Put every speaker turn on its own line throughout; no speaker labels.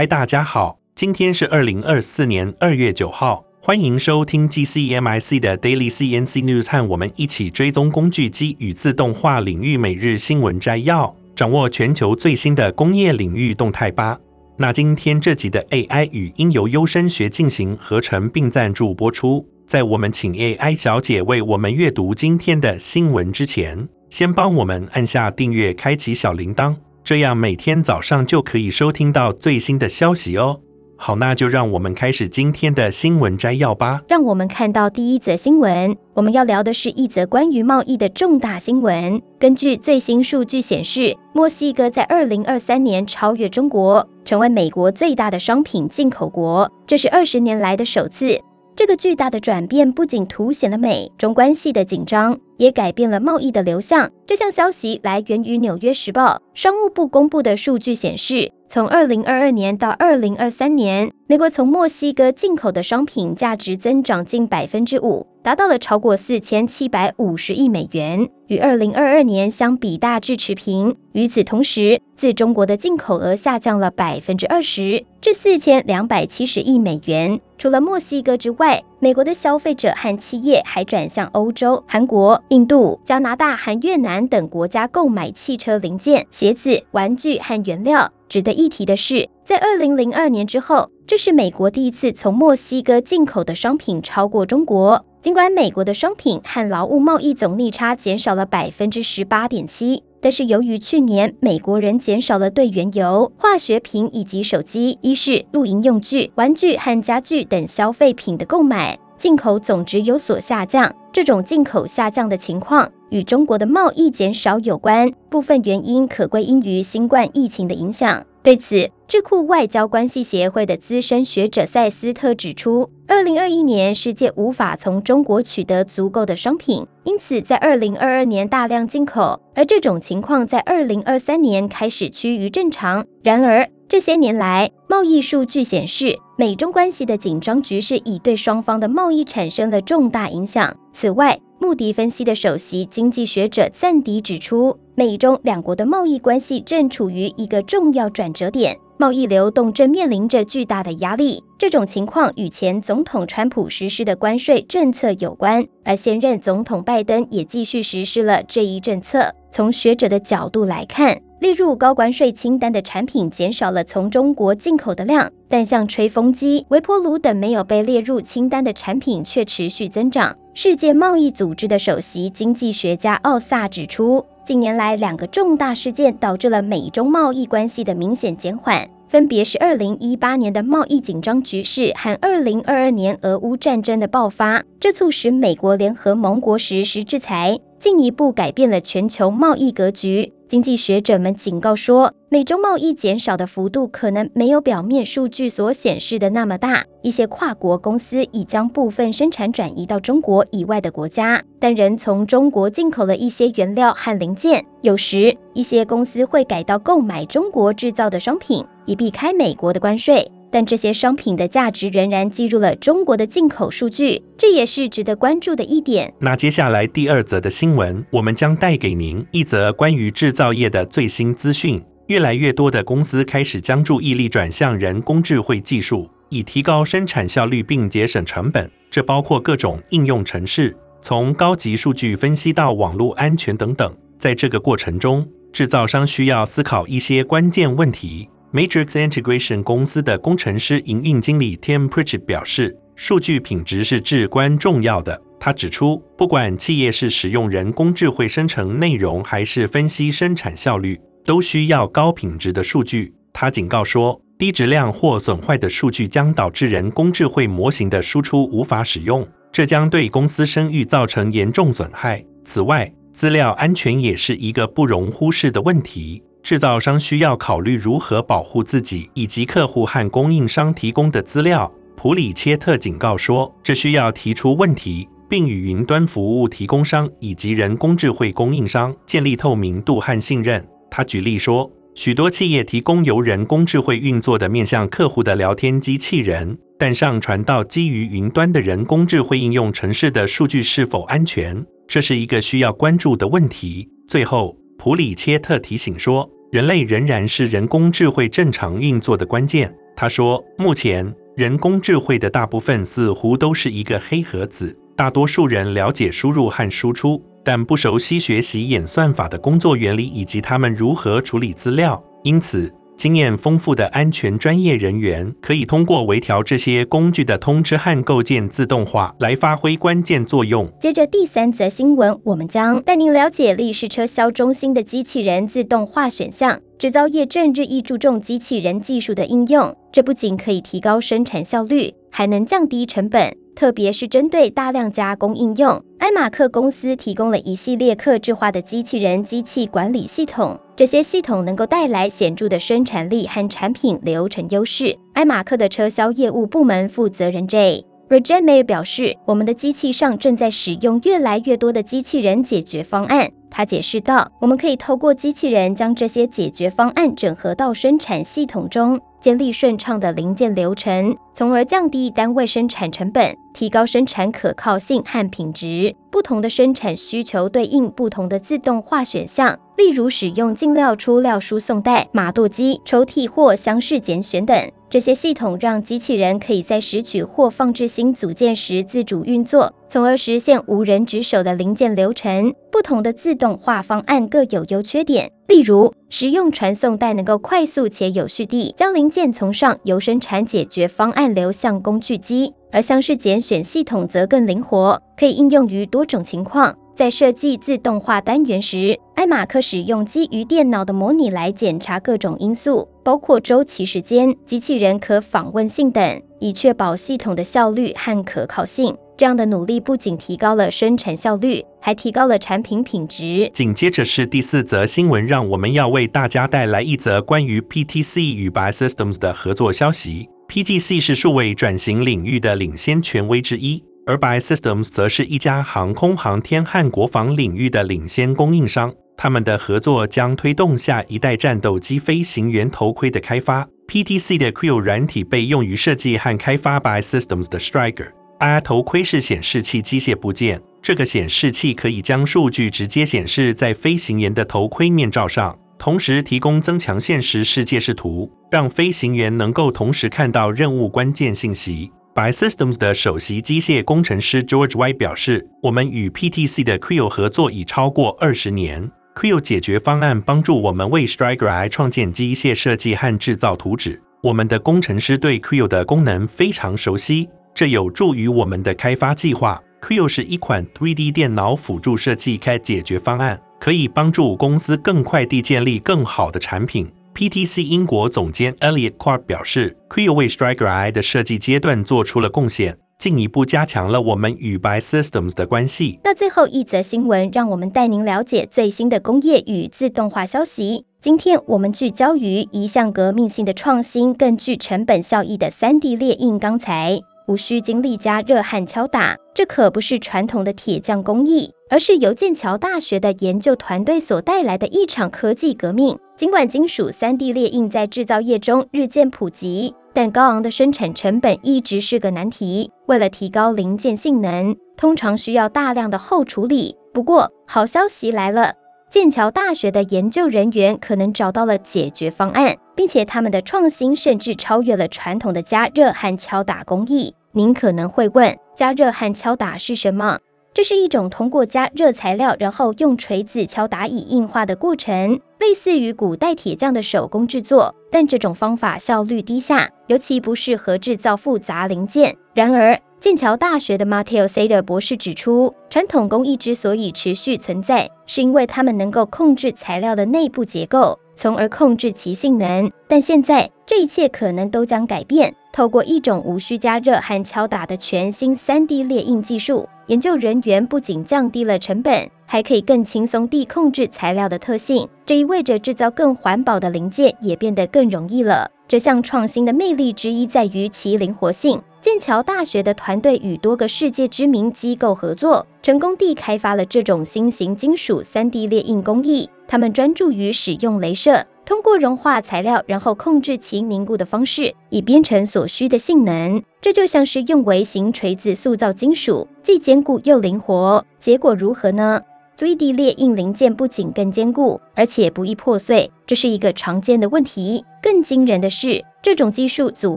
嗨，大家好，今天是二零二四年二月九号，欢迎收听 GCMIC 的 Daily CNC News，和我们一起追踪工具机与自动化领域每日新闻摘要，掌握全球最新的工业领域动态吧。那今天这集的 AI 语音由优声学进行合成并赞助播出。在我们请 AI 小姐为我们阅读今天的新闻之前，先帮我们按下订阅，开启小铃铛。这样每天早上就可以收听到最新的消息哦。好，那就让我们开始今天的新闻摘要吧。
让我们看到第一则新闻。我们要聊的是一则关于贸易的重大新闻。根据最新数据显示，墨西哥在二零二三年超越中国，成为美国最大的商品进口国，这是二十年来的首次。这个巨大的转变不仅凸显了美中关系的紧张，也改变了贸易的流向。这项消息来源于《纽约时报》，商务部公布的数据显示，从二零二二年到二零二三年，美国从墨西哥进口的商品价值增长近百分之五，达到了超过四千七百五十亿美元，与二零二二年相比大致持平。与此同时，自中国的进口额下降了百分之二十，至四千两百七十亿美元。除了墨西哥之外，美国的消费者和企业还转向欧洲、韩国、印度、加拿大和越南等国家购买汽车零件、鞋子、玩具和原料。值得一提的是，在二零零二年之后，这是美国第一次从墨西哥进口的商品超过中国。尽管美国的商品和劳务贸易总逆差减少了百分之十八点七。但是，由于去年美国人减少了对原油、化学品以及手机、衣饰、露营用具、玩具和家具等消费品的购买，进口总值有所下降。这种进口下降的情况与中国的贸易减少有关，部分原因可归因于新冠疫情的影响。对此，智库外交关系协会的资深学者塞斯特指出，二零二一年世界无法从中国取得足够的商品，因此在二零二二年大量进口，而这种情况在二零二三年开始趋于正常。然而，这些年来，贸易数据显示，美中关系的紧张局势已对双方的贸易产生了重大影响。此外，穆迪分析的首席经济学者赞迪指出，美中两国的贸易关系正处于一个重要转折点，贸易流动正面临着巨大的压力。这种情况与前总统川普实施的关税政策有关，而现任总统拜登也继续实施了这一政策。从学者的角度来看，列入高关税清单的产品减少了从中国进口的量，但像吹风机、微波炉等没有被列入清单的产品却持续增长。世界贸易组织的首席经济学家奥萨指出，近年来两个重大事件导致了美中贸易关系的明显减缓，分别是2018年的贸易紧张局势和2022年俄乌战争的爆发，这促使美国联合盟国实施制裁，进一步改变了全球贸易格局。经济学者们警告说，美中贸易减少的幅度可能没有表面数据所显示的那么大。一些跨国公司已将部分生产转移到中国以外的国家，但仍从中国进口了一些原料和零件。有时，一些公司会改到购买中国制造的商品，以避开美国的关税。但这些商品的价值仍然计入了中国的进口数据，这也是值得关注的一点。
那接下来第二则的新闻，我们将带给您一则关于制造业的最新资讯。越来越多的公司开始将注意力转向人工智慧技术，以提高生产效率并节省成本。这包括各种应用程式，从高级数据分析到网络安全等等。在这个过程中，制造商需要思考一些关键问题。Matrix Integration 公司的工程师营运经理 Tim Pritchett 表示，数据品质是至关重要的。他指出，不管企业是使用人工智慧生成内容，还是分析生产效率，都需要高品质的数据。他警告说，低质量或损坏的数据将导致人工智慧模型的输出无法使用，这将对公司声誉造成严重损害。此外，资料安全也是一个不容忽视的问题。制造商需要考虑如何保护自己以及客户和供应商提供的资料。普里切特警告说，这需要提出问题，并与云端服务提供商以及人工智慧供应商建立透明度和信任。他举例说，许多企业提供由人工智慧运作的面向客户的聊天机器人，但上传到基于云端的人工智慧应用程式的数据是否安全，这是一个需要关注的问题。最后，普里切特提醒说，人类仍然是人工智慧正常运作的关键。他说：“目前人工智慧的大部分似乎都是一个黑盒子，大多数人了解输入和输出，但不熟悉学习演算法的工作原理以及他们如何处理资料。因此，经验丰富的安全专业人员可以通过微调这些工具的通知和构建自动化来发挥关键作用。”
接着第三则新闻，我们将带您了解立式车销中心的机器人自动化选项。制造业正日益注重机器人技术的应用，这不仅可以提高生产效率，还能降低成本，特别是针对大量加工应用。埃马克公司提供了一系列客制化的机器人机器管理系统，这些系统能够带来显著的生产力和产品流程优势。埃马克的车销业务部门负责人 J. Rajendra 表示：“我们的机器上正在使用越来越多的机器人解决方案。”他解释道：“我们可以透过机器人将这些解决方案整合到生产系统中，建立顺畅的零件流程，从而降低单位生产成本，提高生产可靠性和品质。不同的生产需求对应不同的自动化选项，例如使用进料出料输送带、码鉈机、抽屉或箱式拣选等。这些系统让机器人可以在拾取或放置新组件时自主运作。”从而实现无人值守的零件流程。不同的自动化方案各有优缺点。例如，使用传送带能够快速且有序地将零件从上游生产解决方案流向工具机，而箱式拣选系统则更灵活，可以应用于多种情况。在设计自动化单元时，埃马克使用基于电脑的模拟来检查各种因素，包括周期时间、机器人可访问性等，以确保系统的效率和可靠性。这样的努力不仅提高了生产效率，还提高了产品品质。
紧接着是第四则新闻，让我们要为大家带来一则关于 PTC 与 Biosystems 的合作消息。PTC 是数位转型领域的领先权威之一，而 Biosystems 则是一家航空航天和国防领域的领先供应商。他们的合作将推动下一代战斗机飞行员头盔的开发。PTC 的 Creo 软体被用于设计和开发 Biosystems 的 Striker。I R 头盔是显示器机械部件，这个显示器可以将数据直接显示在飞行员的头盔面罩上，同时提供增强现实世界视图，让飞行员能够同时看到任务关键信息。By Systems 的首席机械工程师 George Y 表示：“我们与 PTC 的 Creo 合作已超过二十年，Creo 解决方案帮助我们为 Striker I 创建机械设计和制造图纸。我们的工程师对 Creo 的功能非常熟悉。”这有助于我们的开发计划。Creo 是一款 3D 电脑辅助设计开解决方案，可以帮助公司更快地建立更好的产品。PTC 英国总监 Elliot Clark 表示，Creo 为 Striker I 的设计阶段做出了贡献，进一步加强了我们与 Biosystems 的关系。
那最后一则新闻，让我们带您了解最新的工业与自动化消息。今天我们聚焦于一项革命性的创新，更具成本效益的 3D 列印钢材。无需经历加热和敲打，这可不是传统的铁匠工艺，而是由剑桥大学的研究团队所带来的一场科技革命。尽管金属 3D 列印在制造业中日渐普及，但高昂的生产成本一直是个难题。为了提高零件性能，通常需要大量的后处理。不过，好消息来了。剑桥大学的研究人员可能找到了解决方案，并且他们的创新甚至超越了传统的加热和敲打工艺。您可能会问，加热和敲打是什么？这是一种通过加热材料，然后用锤子敲打以硬化的过程，类似于古代铁匠的手工制作。但这种方法效率低下，尤其不适合制造复杂零件。然而，剑桥大学的 Matteo Sader 博士指出，传统工艺之所以持续存在，是因为它们能够控制材料的内部结构，从而控制其性能。但现在，这一切可能都将改变。透过一种无需加热和敲打的全新 3D 列印技术，研究人员不仅降低了成本，还可以更轻松地控制材料的特性。这意味着制造更环保的零件也变得更容易了。这项创新的魅力之一在于其灵活性。剑桥大学的团队与多个世界知名机构合作，成功地开发了这种新型金属 3D 列印工艺。他们专注于使用镭射，通过融化材料，然后控制其凝固的方式，以编成所需的性能。这就像是用微型锤子塑造金属，既坚固又灵活。结果如何呢足以地裂硬零件不仅更坚固，而且不易破碎，这是一个常见的问题。更惊人的是，这种技术组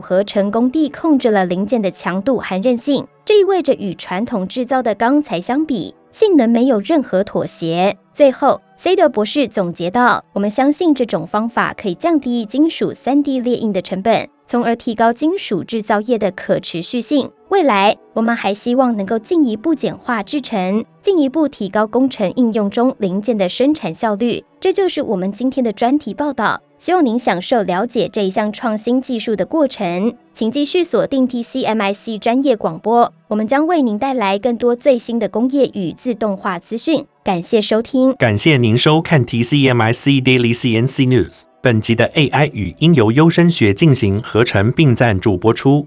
合成功地控制了零件的强度和韧性，这意味着与传统制造的钢材相比，性能没有任何妥协。最后，塞德博士总结道：“我们相信这种方法可以降低金属 3D 列印的成本，从而提高金属制造业的可持续性。未来，我们还希望能够进一步简化制程，进一步提高工程应用中零件的生产效率。”这就是我们今天的专题报道。希望您享受了解这一项创新技术的过程，请继续锁定 TCMIC 专业广播，我们将为您带来更多最新的工业与自动化资讯。感谢收听，
感谢您收看 TCMIC Daily CNC News。本集的 AI 语音由优声学进行合成并赞助播出。